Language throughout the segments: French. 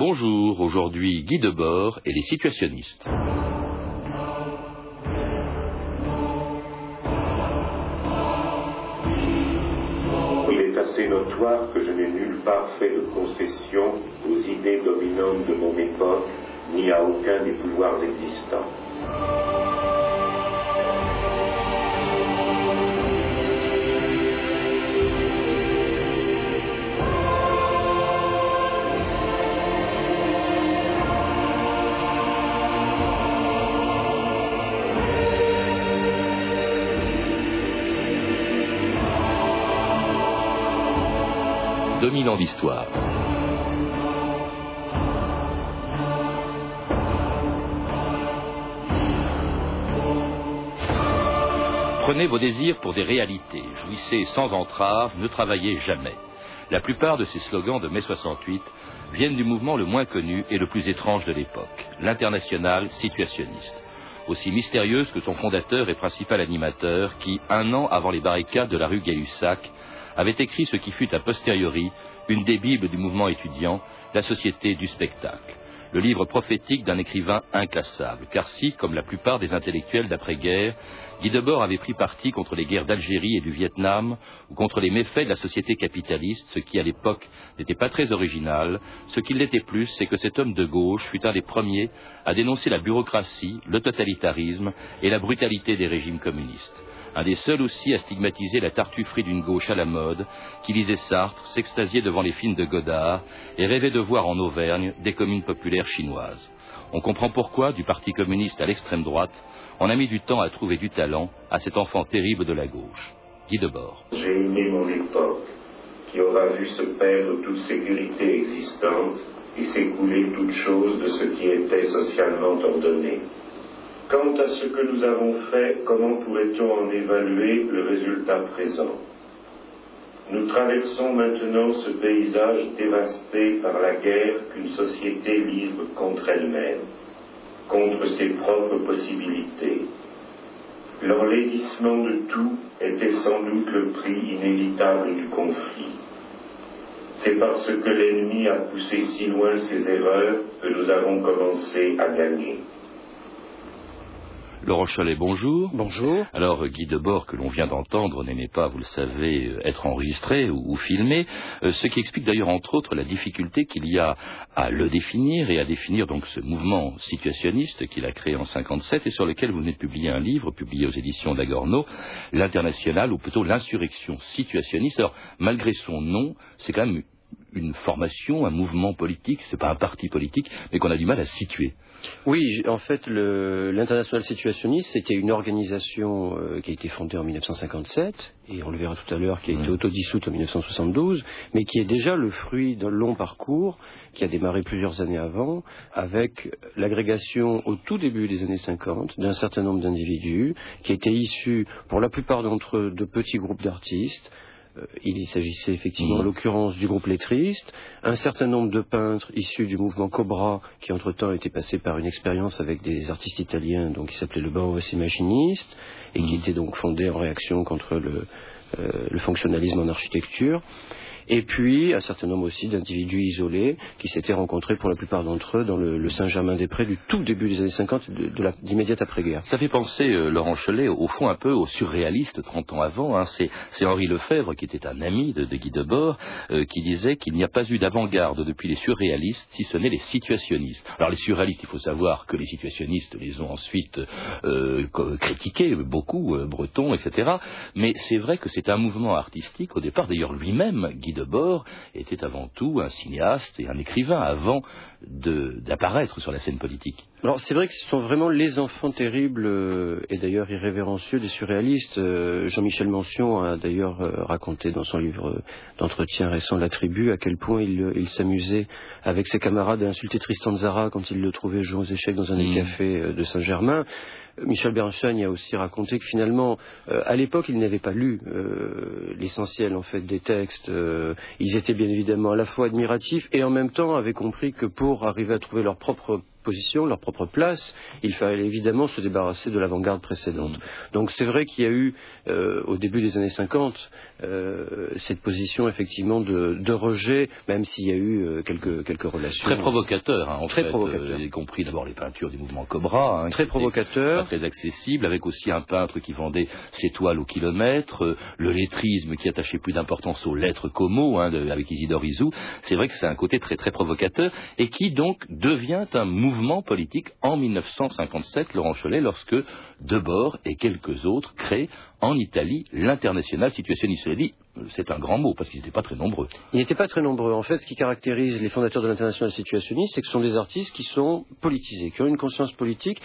Bonjour, aujourd'hui Guy Debord et les situationnistes. Il est assez notoire que je n'ai nulle part fait de concession aux idées dominantes de mon époque, ni à aucun des pouvoirs existants. Prenez vos désirs pour des réalités, jouissez sans entrave, ne travaillez jamais. La plupart de ces slogans de mai 68 viennent du mouvement le moins connu et le plus étrange de l'époque, l'international situationniste. Aussi mystérieuse que son fondateur et principal animateur, qui, un an avant les barricades de la rue Gay-Lussac, avait écrit ce qui fut a posteriori une des bibles du mouvement étudiant, La Société du spectacle, le livre prophétique d'un écrivain inclassable, car si, comme la plupart des intellectuels d'après-guerre, Guy Debord avait pris parti contre les guerres d'Algérie et du Vietnam, ou contre les méfaits de la société capitaliste, ce qui à l'époque n'était pas très original, ce qu'il l'était plus, c'est que cet homme de gauche fut un des premiers à dénoncer la bureaucratie, le totalitarisme et la brutalité des régimes communistes un des seuls aussi à stigmatiser la tartufferie d'une gauche à la mode, qui lisait Sartre, s'extasiait devant les films de Godard et rêvait de voir en Auvergne des communes populaires chinoises. On comprend pourquoi, du Parti communiste à l'extrême droite, on a mis du temps à trouver du talent à cet enfant terrible de la gauche. Guy Debord. J'ai aimé mon époque, qui aura vu se perdre toute sécurité existante et s'écouler toute chose de ce qui était socialement ordonné. Quant à ce que nous avons fait, comment pourrait-on en évaluer le résultat présent? Nous traversons maintenant ce paysage dévasté par la guerre qu'une société livre contre elle-même, contre ses propres possibilités. L'enlaidissement de tout était sans doute le prix inévitable du conflit. C'est parce que l'ennemi a poussé si loin ses erreurs que nous avons commencé à gagner. Laurent Cholet, bonjour. Bonjour. Alors, Guy Debord, que l'on vient d'entendre, n'aimait pas, vous le savez, euh, être enregistré ou, ou filmé, euh, ce qui explique d'ailleurs, entre autres, la difficulté qu'il y a à le définir et à définir donc ce mouvement situationniste qu'il a créé en 57 et sur lequel vous venez de publier un livre, publié aux éditions d'Agorno, l'international, ou plutôt l'insurrection situationniste. Alors, malgré son nom, c'est quand même une formation, un mouvement politique, c'est pas un parti politique, mais qu'on a du mal à situer. Oui, en fait, l'international situationniste, c'était une organisation euh, qui a été fondée en 1957, et on le verra tout à l'heure, qui a été mmh. autodissoute en 1972, mais qui est déjà le fruit d'un long parcours qui a démarré plusieurs années avant, avec l'agrégation au tout début des années 50 d'un certain nombre d'individus qui étaient issus, pour la plupart d'entre eux, de petits groupes d'artistes, il s'agissait effectivement, en mmh. l'occurrence, du groupe lettriste, un certain nombre de peintres issus du mouvement Cobra, qui entre-temps était passé par une expérience avec des artistes italiens, donc qui s'appelait le Bauhaus Imaginiste, et qui mmh. était donc fondé en réaction contre le, euh, le fonctionnalisme en architecture et puis un certain nombre aussi d'individus isolés qui s'étaient rencontrés pour la plupart d'entre eux dans le, Saint-Germain-des-Prés du tout début des années 50, de, de l'immédiate après-guerre. Ça fait penser, euh, Laurent Cholet, au fond un peu aux surréalistes 30 ans avant. Hein. C'est Henri Lefebvre, qui était un ami de, Guy Debord, euh, qui disait qu'il n'y a pas eu d'avant-garde depuis les surréalistes, si ce n'est les situationnistes. Alors les surréalistes, il faut savoir que les situationnistes les ont ensuite euh, critiqués, beaucoup, Breton, etc. Mais c'est vrai que c'est un mouvement artistique, au départ d'ailleurs lui-même, Guy Debord était avant tout un cinéaste et un écrivain avant d'apparaître sur la scène politique. Alors c'est vrai que ce sont vraiment les enfants terribles euh, et d'ailleurs irrévérencieux des surréalistes. Euh, Jean-Michel Mention a d'ailleurs euh, raconté dans son livre d'entretien récent La Tribu à quel point il, s'amusait avec ses camarades à insulter Tristan Zara quand il le trouvait jouant aux échecs dans un des mmh. cafés de Saint-Germain. Michel Bernstein a aussi raconté que finalement, euh, à l'époque, il n'avait pas lu euh, l'essentiel en fait des textes. Euh, ils étaient bien évidemment à la fois admiratifs et en même temps avaient compris que pour arriver à trouver leur propre position, leur propre place, il fallait évidemment se débarrasser de l'avant-garde précédente. Donc c'est vrai qu'il y a eu, euh, au début des années 50, euh, cette position effectivement de, rejet, même s'il y a eu euh, quelques, quelques relations. Très provocateur, hein, en très fait, provocateur. y compris d'abord les peintures du mouvement Cobra. Hein, très provocateur. très accessible, avec aussi un peintre qui vendait ses toiles au kilomètre, le lettrisme qui attachait plus d'importance aux lettres Como, hein, avec Isidore Isou. C'est vrai que c'est un côté très très provocateur et qui donc devient un mouvement politique en 1957, Laurent Cholet, lorsque Debord et quelques autres créent en Italie l'international situationniste. C'est un grand mot parce qu'ils n'étaient pas très nombreux. Ils n'étaient pas très nombreux. En fait, ce qui caractérise les fondateurs de l'international situationniste, c'est que ce sont des artistes qui sont politisés, qui ont une conscience politique,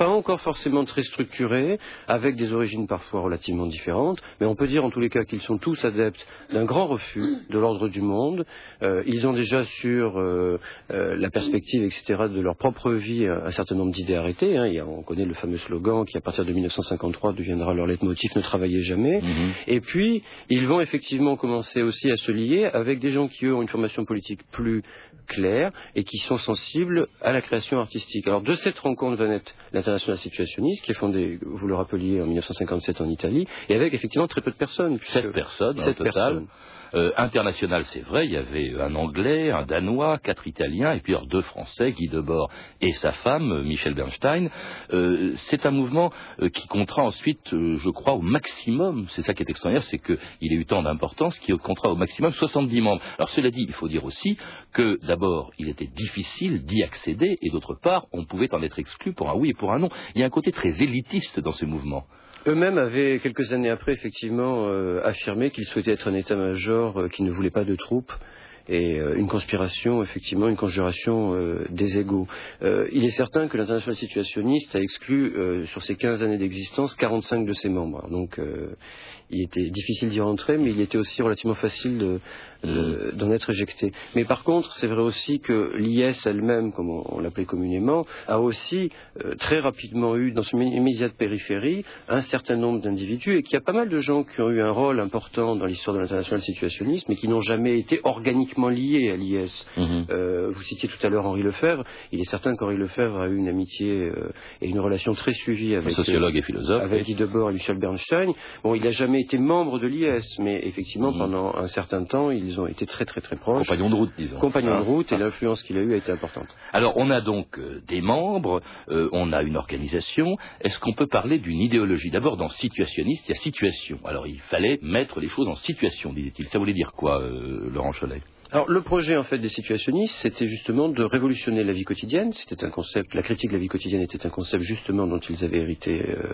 pas encore forcément très structurés, avec des origines parfois relativement différentes, mais on peut dire en tous les cas qu'ils sont tous adeptes d'un grand refus de l'ordre du monde. Euh, ils ont déjà sur euh, euh, la perspective, etc., de leur propre vie un certain nombre d'idées arrêtées. Hein. on connaît le fameux slogan qui, à partir de 1953, deviendra leur leitmotiv ne travaillez jamais. Mm-hmm. Et puis, ils vont effectivement commencer aussi à se lier avec des gens qui, eux, ont une formation politique plus claire et qui sont sensibles à la création artistique. Alors, de cette rencontre va naître international situationniste qui est fondé, vous le rappeliez, en 1957 en Italie, et avec effectivement très peu de personnes. Sept personnes, sept personnes. Euh, international, c'est vrai, il y avait un Anglais, un Danois, quatre Italiens, et puis deux Français, Guy Debord et sa femme, Michel Bernstein. Euh, c'est un mouvement euh, qui comptera ensuite, je crois, au maximum, c'est ça qui est extraordinaire, c'est qu'il a eu tant d'importance, qui comptera au maximum 70 membres. Alors cela dit, il faut dire aussi que d'abord, il était difficile d'y accéder, et d'autre part, on pouvait en être exclu pour un oui et pour un non. Il y a un côté très élitiste dans ce mouvement. Eux-mêmes avaient, quelques années après, effectivement, euh, affirmé qu'ils souhaitaient être un état-major euh, qui ne voulait pas de troupes et euh, une conspiration, effectivement, une conjuration des égaux. il est certain que l'international situationniste a exclu, sur ses 15 années d'existence, 45 de ses membres. Donc, il était difficile d'y rentrer, mais il était aussi relativement facile de, d'en être éjecté. Mais par contre, c'est vrai aussi que l'IS elle-même, comme on, l'appelait communément, a aussi euh, très rapidement eu dans son immédiate périphérie un certain nombre d'individus et qu'il y a pas mal de gens qui ont eu un rôle important dans l'histoire de l'international situationnisme mais qui n'ont jamais été organiquement liés à l'IS. Mm-hmm. Euh, vous citiez tout à l'heure Henri Lefebvre. Il est certain qu'Henri Lefebvre a eu une amitié euh, et une relation très suivie avec sociologue et philosophe, avec Guy Debord et Michel Bernstein. Bon, il n'a jamais été membre de l'IS, mais effectivement, mm-hmm. pendant un certain temps, il ils ont été très très très proches. Compagnons de route, disons. Compagnons de ah. route, et l'influence qu'il a eue a été importante. Alors, on a donc euh, des membres, euh, on a une organisation. Est-ce qu'on peut parler d'une idéologie? D'abord, dans situationniste, il y a situation. Alors, il fallait mettre les choses en situation, disait-il. Ça voulait dire quoi, euh, Laurent Cholet? Alors le projet en fait des situationnistes, c'était justement de révolutionner la vie quotidienne. C'était un concept, la critique de la vie quotidienne était un concept justement dont ils avaient hérité euh,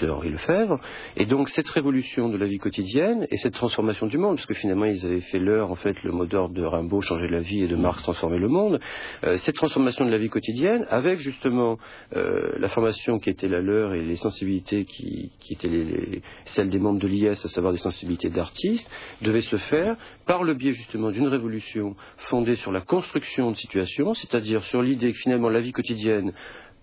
de Henri Lefebvre. Et donc cette révolution de la vie quotidienne et cette transformation du monde, parce que finalement ils avaient fait leur en fait le mot d'ordre de Rimbaud, changer la vie, et de Marx, transformer le monde. Euh, cette transformation de la vie quotidienne, avec justement euh, la formation qui était la leur et les sensibilités qui, étaient les, celles des membres de l'IS, à savoir des sensibilités d'artistes, devait se faire par le biais justement d'une révolution fondée sur la construction de situations, c'est-à-dire sur l'idée que finalement la vie quotidienne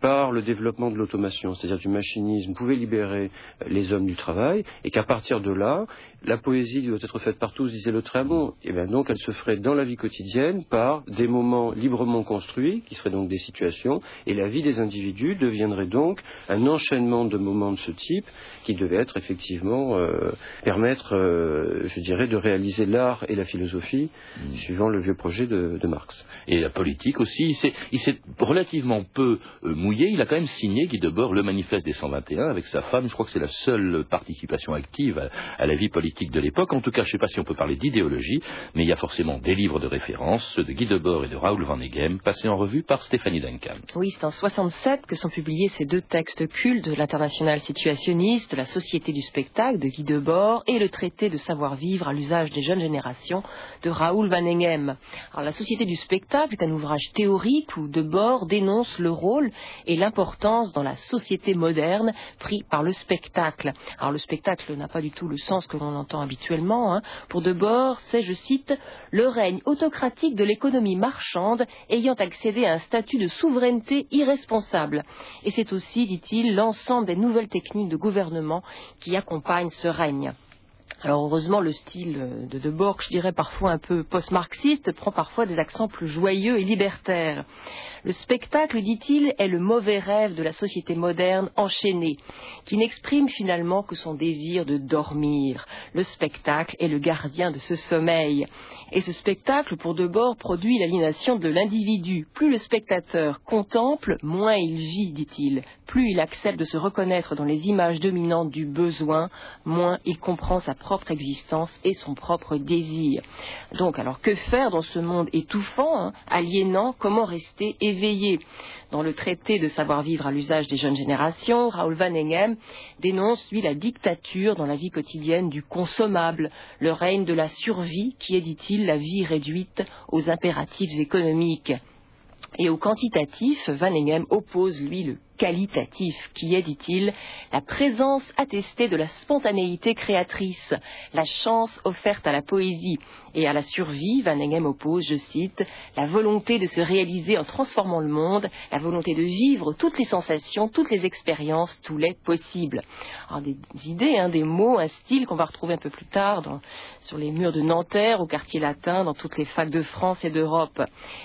par le développement de l'automation, c'est-à-dire du machinisme, pouvait libérer les hommes du travail, et qu'à partir de là, la poésie doit être faite par tous, disait le Tramont. Et bien donc, elle se ferait dans la vie quotidienne par des moments librement construits, qui seraient donc des situations, et la vie des individus deviendrait donc un enchaînement de moments de ce type, qui devait être effectivement euh, permettre, euh, je dirais, de réaliser l'art et la philosophie, mmh. suivant le vieux projet de, Marx. Et la politique aussi, il s'est relativement peu euh, mouillé, il a quand même signé, Guy Debord, le manifeste des 121 avec sa femme, je crois que c'est la seule participation active à la vie politique de l'époque. En tout cas, je ne sais pas si on peut parler d'idéologie, mais il y a forcément des livres de référence, ceux de Guy Debord et de Raoul Van Eghem, passés en revue par Stéphanie Duncan. Oui, c'est en 67 que sont publiés ces deux textes cultes l'international situationniste, la Société du spectacle de Guy Debord et le traité de savoir-vivre à l'usage des jeunes générations de Raoul Van Eghem. Alors, la Société du spectacle est un ouvrage théorique où Debord dénonce le rôle et l'importance dans la société moderne pris par le spectacle. Alors, le spectacle n'a pas du tout le sens que l'on entend habituellement, hein. pour Debord, c'est, je cite, le règne autocratique de l'économie marchande ayant accédé à un statut de souveraineté irresponsable. Et c'est aussi, dit-il, l'ensemble des nouvelles techniques de gouvernement qui accompagnent ce règne. Alors heureusement, le style de Debord, je dirais parfois un peu post-marxiste, prend parfois des accents plus joyeux et libertaires. Le spectacle, dit-il, est le mauvais rêve de la société moderne enchaînée, qui n'exprime finalement que son désir de dormir. Le spectacle est le gardien de ce sommeil. Et ce spectacle, pour Debord, produit l'aliénation de l'individu. Plus le spectateur contemple, moins il vit, dit-il. Plus il accepte de se reconnaître dans les images dominantes du besoin, moins il comprend sa propre existence et son propre désir. Donc, alors que faire dans ce monde étouffant, hein, aliénant? Comment rester éveillé? Dans le traité de savoir-vivre à l'usage des jeunes générations, Raoul Van Engem dénonce, lui, la dictature dans la vie quotidienne du consommable, le règne de la survie qui est, dit-il, la vie réduite aux impératifs économiques. Et au quantitatif, Van Engem oppose, lui, le qualitatif, qui est, dit-il, la présence attestée de la spontanéité créatrice, la chance offerte à la poésie et à la survie, Van Engem oppose, je cite, la volonté de se réaliser en transformant le monde, la volonté de vivre toutes les sensations, toutes les expériences, tous les possibles. Alors des idées, hein, des mots, un style qu'on va retrouver un peu plus tard sur les murs de Nanterre, au quartier latin, dans toutes les facs de France et d'Europe.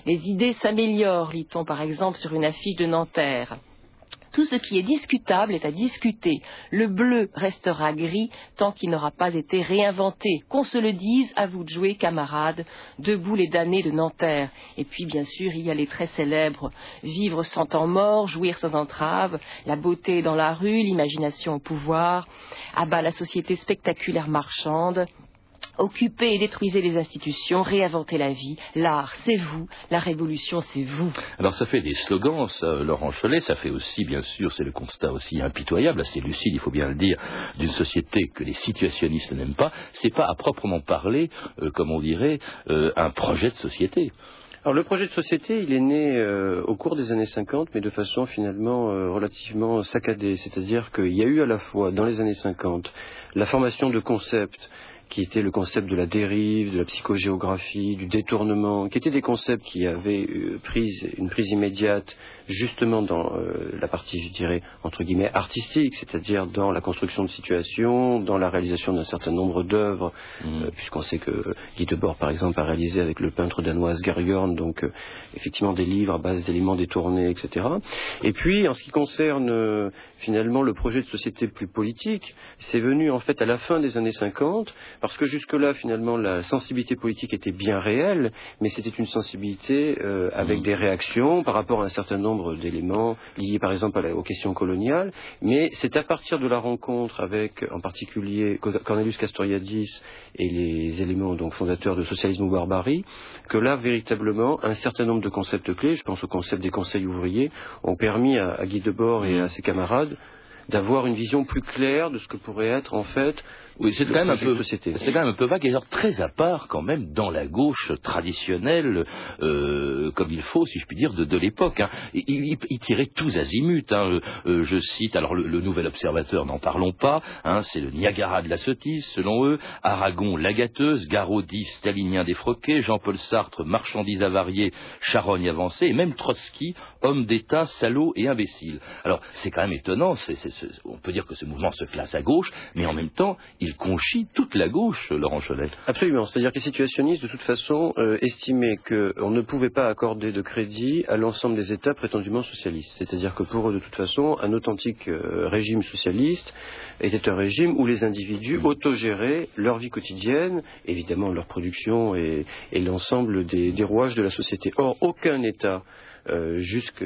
Les idées s'améliorent, lit-on par exemple sur une affiche de Nanterre. Tout ce qui est discutable est à discuter. Le bleu restera gris tant qu'il n'aura pas été réinventé. Qu'on se le dise, à vous de jouer, camarades, debout les damnés de Nanterre. Et puis, bien sûr, il y a les très célèbres vivre sans temps mort, jouir sans entrave, la beauté dans la rue, l'imagination au pouvoir, abat la société spectaculaire marchande, Occupez et détruisez les institutions, réinventez la vie. L'art, c'est vous. La révolution, c'est vous. Alors ça fait des slogans, ça, Laurent Cholet, ça fait aussi, bien sûr, c'est le constat aussi impitoyable, assez lucide, il faut bien le dire, d'une société que les situationnistes n'aiment pas. C'est pas à proprement parler, euh, comme on dirait, euh, un projet de société. Alors le projet de société, il est né euh, au cours des années 50, mais de façon finalement relativement saccadée. C'est-à-dire qu'il y a eu à la fois dans les années 50 la formation de concepts qui était le concept de la dérive, de la psychogéographie, du détournement, qui étaient des concepts qui avaient euh, prise, une prise immédiate justement dans euh, la partie, je dirais, entre guillemets, artistique, c'est-à-dire dans la construction de situations, dans la réalisation d'un certain nombre d'œuvres, mmh. euh, puisqu'on sait que Guy Debord, par exemple, a réalisé avec le peintre danois Gerjorn, donc effectivement des livres à base d'éléments détournés, etc. Et puis, en ce qui concerne finalement le projet de société plus politique, c'est venu en fait à la fin des années 50, parce que jusque-là, finalement, la sensibilité politique était bien réelle, mais c'était une sensibilité euh, avec mmh. des réactions par rapport à un certain nombre d'éléments liés, par exemple, aux questions coloniales. Mais c'est à partir de la rencontre avec, en particulier, Cornelius Castoriadis et les éléments donc fondateurs de socialisme ou barbarie, que là, véritablement, un certain nombre de concepts clés, je pense au concept des conseils ouvriers, ont permis à, à Guy Debord et à ses camarades d'avoir une vision plus claire de ce que pourrait être en fait oui, c'est quand, même un peu, c'est quand même un peu vague et genre très à part quand même dans la gauche traditionnelle, euh, comme il faut, si je puis dire, de, de l'époque. Hein. Il, il, tirait tous azimuts. Hein. Euh, euh, je cite, alors le, Nouvel Observateur, n'en parlons pas, hein, c'est le Niagara de la sottise, selon eux, Aragon, la gâteuse, Garodi, stalinien défroqué, Jean-Paul Sartre, marchandise avariée, charogne avancée, et même Trotsky, homme d'État, salaud et imbécile. Alors, c'est quand même étonnant, on peut dire que ce mouvement se classe à gauche, mais en même temps, il conchit toute la gauche, Laurent Cholet. Absolument. C'est-à-dire que les situationnistes, de toute façon, euh, estimaient qu'on ne pouvait pas accorder de crédit à l'ensemble des États prétendument socialistes. C'est-à-dire que pour eux, de toute façon, un authentique euh, régime socialiste était un régime où les individus mmh. autogéraient leur vie quotidienne, évidemment leur production et, l'ensemble des, des rouages de la société. Or, aucun État euh, jusque,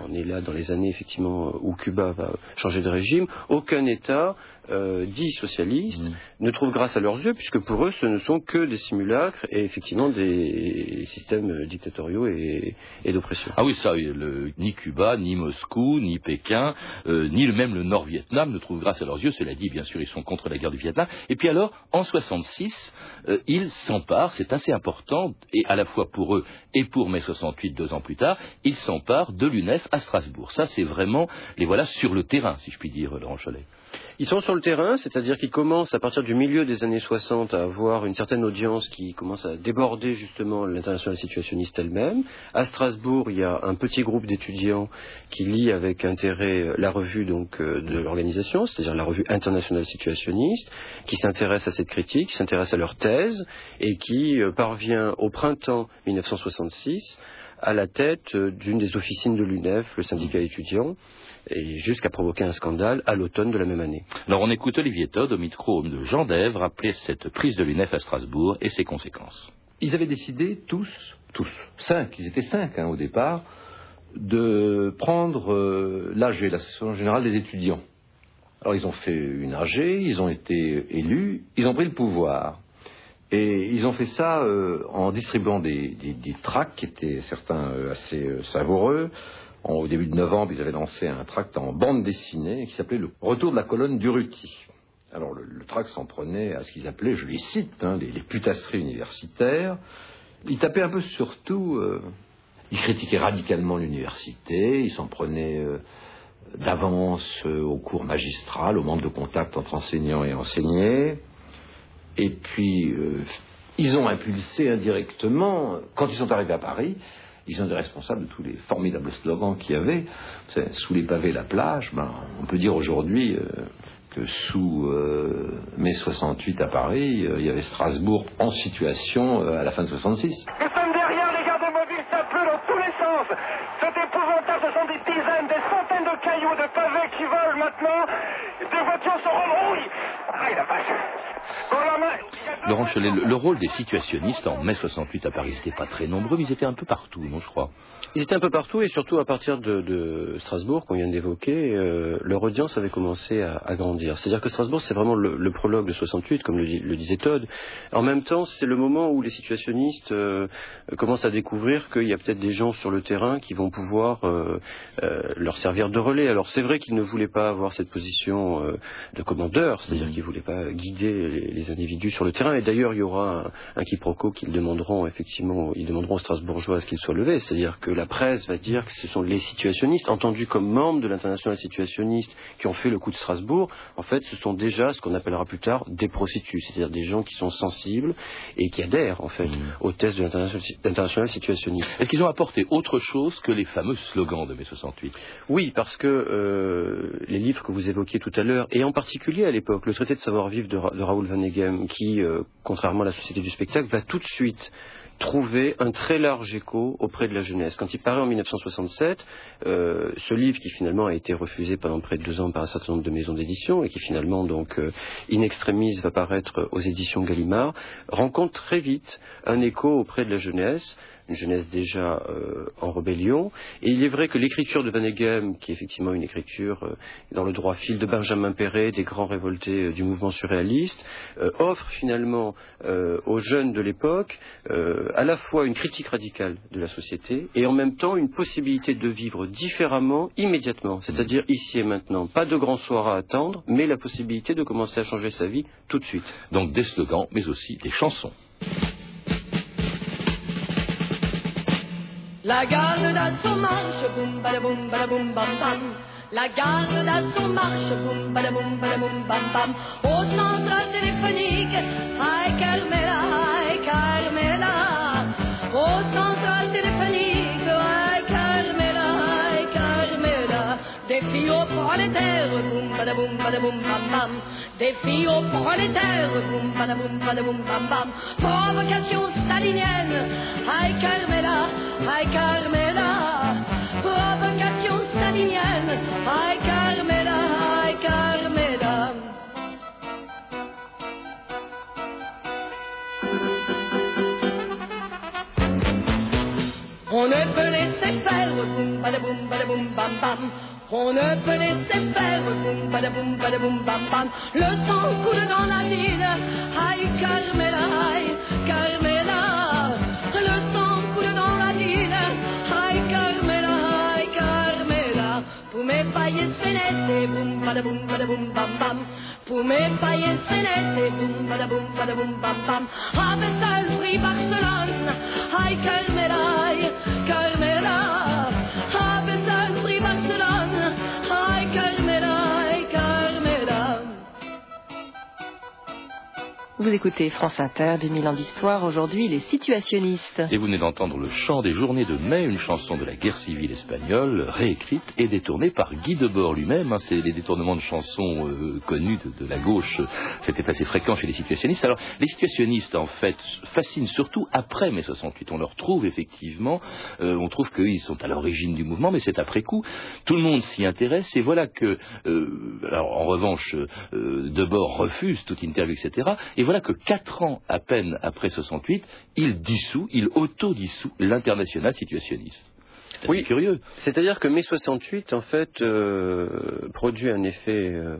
on est là dans les années effectivement où Cuba va changer de régime, aucun État euh, dits socialistes mm. ne trouvent grâce à leurs yeux, puisque pour eux, ce ne sont que des simulacres et effectivement des systèmes dictatoriaux et, d'oppression. Ah oui, ça, ni Cuba, ni Moscou, ni Pékin, euh, ni même le Nord-Vietnam ne trouvent grâce à leurs yeux. Cela dit, bien sûr, ils sont contre la guerre du Vietnam. Et puis alors, en 66, euh, ils s'emparent, c'est assez important, et à la fois pour eux et pour mai 68, deux ans plus tard, ils s'emparent de l'UNEF à Strasbourg. Ça, c'est vraiment, les voilà sur le terrain, si je puis dire, Laurent Cholet. Ils sont sur le terrain, c'est-à-dire qu'ils commencent à partir du milieu des années 60 à avoir une certaine audience qui commence à déborder justement l'internationale situationniste elle-même. À Strasbourg, il y a un petit groupe d'étudiants qui lit avec intérêt la revue donc euh, de l'organisation, c'est-à-dire la revue internationale situationniste, qui s'intéresse à cette critique, qui s'intéresse à leur thèse et qui euh, parvient au printemps 1966 à la tête euh, d'une des officines de l'UNEF, le syndicat étudiant, et jusqu'à provoquer un scandale à l'automne de la même année. Alors on écoute Olivier Todd au micro de Jean Dèvre rappeler cette prise de l'UNEF à Strasbourg et ses conséquences. Ils avaient décidé tous, tous, cinq, ils étaient cinq hein, au départ, de prendre euh, l'AG, l'Association générale des étudiants. Alors ils ont fait une AG, ils ont été élus, ils ont pris le pouvoir. Et ils ont fait ça euh, en distribuant des, tracts qui étaient certains euh, assez savoureux, au début de novembre, ils avaient lancé un tract en bande dessinée qui s'appelait Le Retour de la colonne d'Uruti. Alors le, tract s'en prenait à ce qu'ils appelaient, je les cite, hein, les, putasseries universitaires. Ils tapaient un peu sur tout. Euh, ils critiquaient radicalement l'université, ils s'en prenaient euh, d'avance euh, au cours magistral, au manque de contact entre enseignants et enseignés. Et puis, ils ont impulsé indirectement, quand ils sont arrivés à Paris, ils sont des responsables de tous les formidables slogans qu'il y avait. Sous les pavés, la plage. Ben, on peut dire aujourd'hui euh, que sous euh, mai 68 à Paris, euh, il y avait Strasbourg en situation à la fin de 66. Nous sommes derrière les gardes mobiles, ça pleut dans tous les sens. C'est épouvantable, ce sont des dizaines, des centaines de cailloux, de pavés qui volent maintenant. Des voitures se rebrouillent. Ah, la vache. Le, rôle des situationnistes en mai 68 à Paris, c'était pas très nombreux, mais ils étaient un peu partout, non, je crois. Ils étaient un peu partout et surtout à partir de, Strasbourg, qu'on vient d'évoquer, euh, leur audience avait commencé à, grandir. C'est-à-dire que Strasbourg, c'est vraiment le, prologue de 68, comme le, disait Todd. En même temps, c'est le moment où les situationnistes euh, commencent à découvrir qu'il y a peut-être des gens sur le terrain qui vont pouvoir euh, leur servir de relais. Alors c'est vrai qu'ils ne voulaient pas avoir cette position de commandeur, c'est-à-dire mmh. qu'ils ne voulaient pas guider les, individus sur le terrain. Et d'ailleurs, il y aura un, quiproquo qu'ils demanderont effectivement, ils demanderont aux Strasbourgeois qu'ils soient levés, c'est-à-dire que la presse va dire que ce sont les situationnistes, entendus comme membres de l'international situationniste, qui ont fait le coup de Strasbourg. En fait, ce sont déjà ce qu'on appellera plus tard des prostituées, c'est-à-dire des gens qui sont sensibles et qui adhèrent en fait mmh. au test de l'international situationniste. Est-ce qu'ils ont apporté autre chose que les fameux slogans de mai 68 Oui, parce que euh, les livres que vous évoquiez tout à l'heure, et en particulier à l'époque, le traité de savoir-vivre de, de, Raoul qui, euh, contrairement à la Société du spectacle, va tout de suite trouver un très large écho auprès de la jeunesse. Quand il paraît en 1967, euh, ce livre qui finalement a été refusé pendant près de deux ans par un certain nombre de maisons d'édition et qui finalement donc euh, in extremis va paraître aux éditions Gallimard, rencontre très vite un écho auprès de la jeunesse une jeunesse déjà euh, en rébellion. Et il est vrai que l'écriture de Van qui est effectivement une écriture euh, dans le droit fil de Benjamin Perret, des grands révoltés euh, du mouvement surréaliste, offre finalement aux jeunes de l'époque à la fois une critique radicale de la société et en même temps une possibilité de vivre différemment immédiatement. C'est-à-dire ici et maintenant. Pas de grand soir à attendre, mais la possibilité de commencer à changer sa vie tout de suite. Donc des slogans, mais aussi des chansons. La garde d'assaut marche, boum badaboum badaboum bam bam. La garde d'assaut marche, boum badaboum badaboum bam bam. Au centre téléphonique, aïe Carmela, aïe Carmela. Au centre téléphonique, aïe Carmela, aïe Carmela. Des filles aux prolétaires, boum badaboum badaboum bam bam. Des filles aux prolétaires, boum badaboum badaboum bam bam. Provocation stalinienne, aïe Carmela. Ay Carmela, provocation stalinienne, ay Carmela, ay Carmela. On ne peut laisser faire, boum badaboum badaboum bam bam. On ne peut laisser faire, boum badaboum badaboum bam bam. Le sang coule dans la ville, ay Carmela, ay Carmela. Paye senete, boum bada boum bada boum bam bam. Pour me paye senete, boum bada boum bada boum bam bam. Ave Salfri Barcelone, ay Carmela, ay Vous écoutez France Inter, 2000 ans d'histoire, aujourd'hui les situationnistes. Et vous venez d'entendre le chant des journées de mai, une chanson de la guerre civile espagnole, réécrite et détournée par Guy Debord lui-même. Hein. C'est les détournements de chansons euh, connus de, la gauche, c'était assez fréquent chez les situationnistes. Alors, les situationnistes, en fait, fascinent surtout après mai 68. On leur trouve effectivement, euh, on trouve qu'ils sont à l'origine du mouvement, mais c'est après coup. Tout le monde s'y intéresse et voilà que, euh, alors en revanche, Debord refuse toute interview, etc. Et voilà que quatre ans à peine après 68, il dissout, il autodissout l'international situationniste. Oui, curieux. C'est-à-dire que mai 68, en fait, euh, produit un effet euh,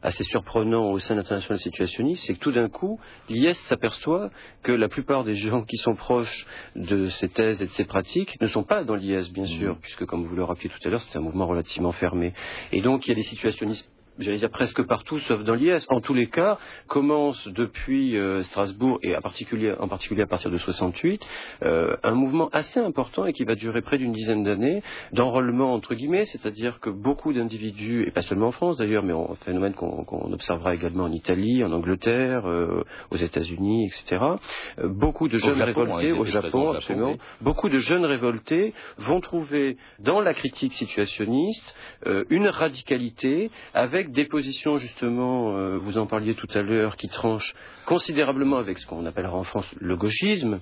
assez surprenant au sein de l'international situationniste, c'est que tout d'un coup, l'IS s'aperçoit que la plupart des gens qui sont proches de ces thèses et de ces pratiques ne sont pas dans l'IS, bien sûr, mmh. puisque, comme vous le rappeliez tout à l'heure, c'est un mouvement relativement fermé. Et donc, il y a des situationnistes j'allais dire presque partout, sauf dans l'IS. En tous les cas, commence depuis euh, Strasbourg et en particulier à partir de 68 euh, un mouvement assez important et qui va durer près d'une dizaine d'années d'enrôlement entre guillemets, c'est-à-dire que beaucoup d'individus et pas seulement en France d'ailleurs, mais un phénomène qu'on observera également en Italie, en Angleterre, euh, aux États-Unis, etc. beaucoup de jeunes révoltés au Japon, absolument. Beaucoup de jeunes révoltés vont trouver dans la critique situationniste une radicalité avec des positions, justement, euh, vous en parliez tout à l'heure, qui tranchent considérablement avec ce qu'on appellera en France le gauchisme,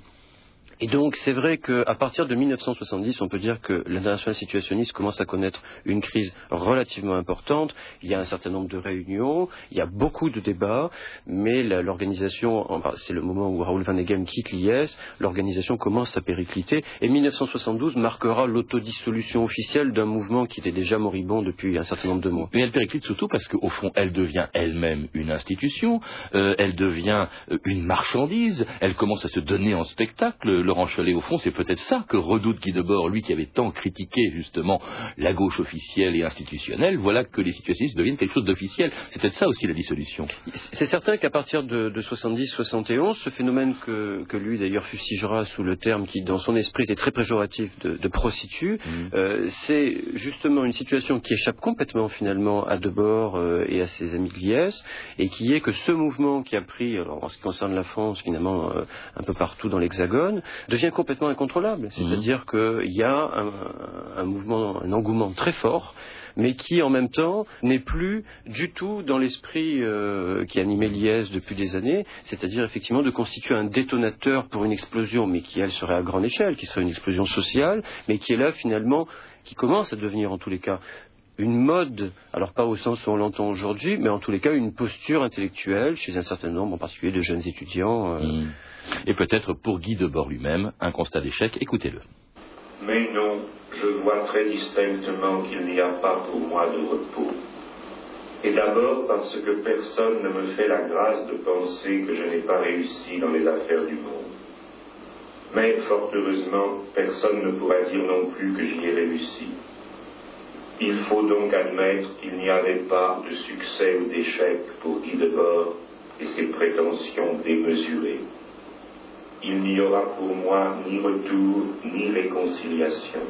et donc, c'est vrai qu'à partir de 1970, on peut dire que l'international situationniste commence à connaître une crise relativement importante. Il y a un certain nombre de réunions, il y a beaucoup de débats, mais l'organisation, c'est le moment où Raoul Van Egem quitte l'IS, l'organisation commence à péricliter, et 1972 marquera l'autodissolution officielle d'un mouvement qui était déjà moribond depuis un certain nombre de mois. Mais elle périclite surtout parce qu'au fond, elle devient elle-même une institution, euh, elle devient euh, une marchandise, elle commence à se donner en spectacle Laurent Cholet, au fond, c'est peut-être ça que redoute Guy Debord, lui qui avait tant critiqué justement la gauche officielle et institutionnelle. Voilà que les situationnistes deviennent quelque chose d'officiel. C'est peut-être ça aussi la dissolution. C'est certain qu'à partir de, 70-71, ce phénomène que, lui d'ailleurs fustigera sous le terme qui, dans son esprit, était très péjoratif de, de mmh. euh, c'est justement une situation qui échappe complètement finalement à Debord euh, et à ses amis de l'IS, et qui est que ce mouvement qui a pris, en ce qui concerne la France, finalement, euh, un peu partout dans l'Hexagone, devient complètement incontrôlable. C'est-à-dire mhm. qu'il y a un, mouvement, un engouement très fort mais qui en même temps n'est plus du tout dans l'esprit euh, qui animait l'IS depuis des années, c'est-à-dire effectivement de constituer un détonateur pour une explosion, mais qui elle serait à grande échelle, qui serait une explosion sociale, mais qui est là finalement, qui commence à devenir en tous les cas une mode, alors pas au sens où on l'entend aujourd'hui, mais en tous les cas une posture intellectuelle chez un certain nombre, en particulier de jeunes étudiants. Euh. Mmh. Et peut-être pour Guy Debord lui-même, un constat d'échec. Écoutez-le. Mais non, je vois très distinctement qu'il n'y a pas pour moi de repos. Et d'abord parce que personne ne me fait la grâce de penser que je n'ai pas réussi dans les affaires du monde. Mais fort heureusement, personne ne pourra dire non plus que j'y ai réussi. Il faut donc admettre qu'il n'y avait pas de succès ou d'échec pour Guy Debord et ses prétentions démesurées il n'y aura pour moi ni retour ni réconciliation.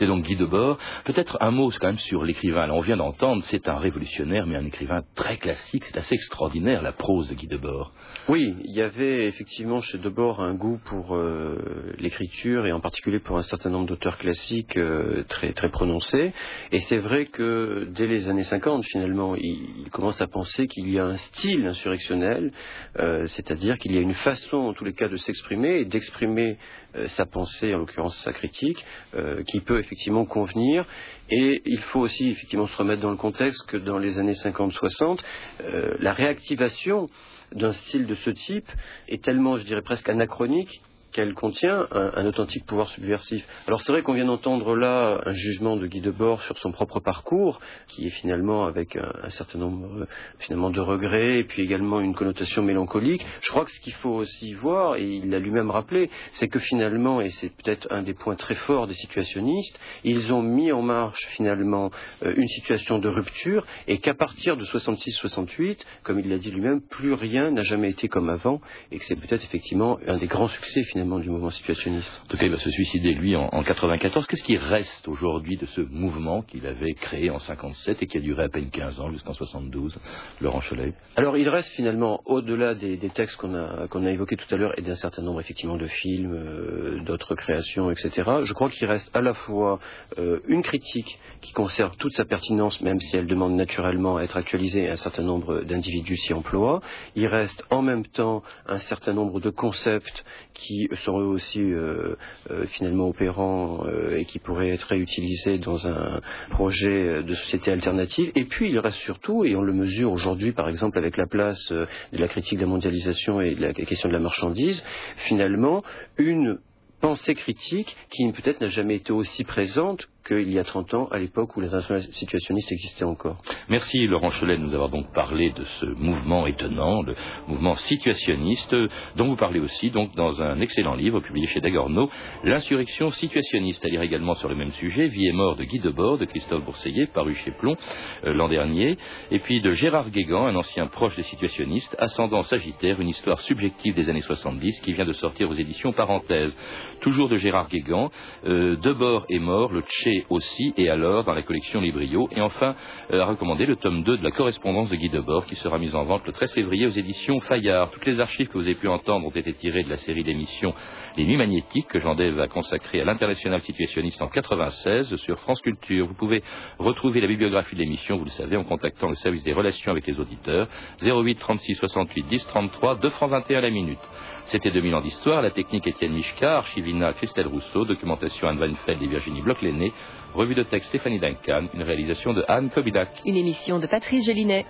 Et donc Guy Debord, peut-être un mot quand même sur l'écrivain. on vient d'entendre, c'est un révolutionnaire, mais un écrivain très classique. C'est assez extraordinaire la prose de Guy Debord. Oui, il y avait effectivement chez Debord un goût pour euh, l'écriture et en particulier pour un certain nombre d'auteurs classiques euh, très très prononcés. Et c'est vrai que dès les années 50, finalement, il, commence à penser qu'il y a un style insurrectionnel, euh, c'est-à-dire qu'il y a une façon, en tous les cas, de s'exprimer et d'exprimer euh, sa pensée, en l'occurrence sa critique, euh, qui peut effectivement convenir. Et il faut aussi effectivement se remettre dans le contexte que dans les années 50-60, euh, la réactivation d'un style de ce type est tellement, je dirais presque anachronique, qu'elle contient un, authentique pouvoir subversif. Alors c'est vrai qu'on vient d'entendre là un jugement de Guy Debord sur son propre parcours, qui est finalement avec un, certain nombre finalement de regrets et puis également une connotation mélancolique. Je crois que ce qu'il faut aussi voir, et il l'a lui-même rappelé, c'est que finalement, et c'est peut-être un des points très forts des situationnistes, ils ont mis en marche finalement euh, une situation de rupture et qu'à partir de 66-68, comme il l'a dit lui-même, plus rien n'a jamais été comme avant et que c'est peut-être effectivement un des grands succès finalement finalement du mouvement situationniste. En tout cas, il va se suicider lui en, en 94. Qu'est-ce qui reste aujourd'hui de ce mouvement qu'il avait créé en 57 et qui a duré à peine 15 ans jusqu'en 72, Laurent Cholet Alors il reste finalement au-delà des, des textes qu'on a qu'on a évoqués tout à l'heure et d'un certain nombre effectivement de films, euh, d'autres créations, etc. Je crois qu'il reste à la fois euh, une critique qui conserve toute sa pertinence, même si elle demande naturellement à être actualisée, et un certain nombre d'individus s'y emploient. Il reste en même temps un certain nombre de concepts qui eux aussi euh, euh, finalement opérants euh, et qui pourraient être réutilisés dans un projet de société alternative. Et puis il reste surtout, et on le mesure aujourd'hui par exemple avec la place de la critique de la mondialisation et de la question de la marchandise, finalement une pensée critique qui peut-être n'a jamais été aussi présente qu'il y a 30 ans, à l'époque où l'international situationniste existait encore. Merci Laurent Cholet de nous avoir donc parlé de ce mouvement étonnant, le mouvement situationniste, dont vous parlez aussi donc dans un excellent livre publié chez Dagorno, L'insurrection situationniste, à lire également sur le même sujet, Vie et mort de Guy Debord, de Christophe Bourseillet, paru chez Plomb euh, l'an dernier, et puis de Gérard Guégan, un ancien proche des situationnistes, Ascendant Sagittaire, une histoire subjective des années 70, qui vient de sortir aux éditions Parenthèse. Toujours de Gérard Guégan, euh, Debord est mort, le Tché aussi, et alors dans la collection Librio. Et enfin, euh, à recommander le tome 2 de la correspondance de Guy Debord qui sera mise en vente le 13 février aux éditions Fayard. Toutes les archives que vous avez pu entendre ont été tirées de la série d'émissions Les Nuits Magnétiques que Jean Dave a consacrée à l'international situationniste en 96 sur France Culture. Vous pouvez retrouver la bibliographie de l'émission, vous le savez, en contactant le service des relations avec les auditeurs 08 36 68 10 33 2 francs 21 la minute. C'était 2000 ans d'histoire, la technique Étienne Michka, Archivina Christelle Rousseau, documentation Anne Weinfeld et Virginie Bloch-Lenné, revue de texte Stéphanie Duncan, une réalisation de Anne Kobidak. Une émission de Patrice Gélinet.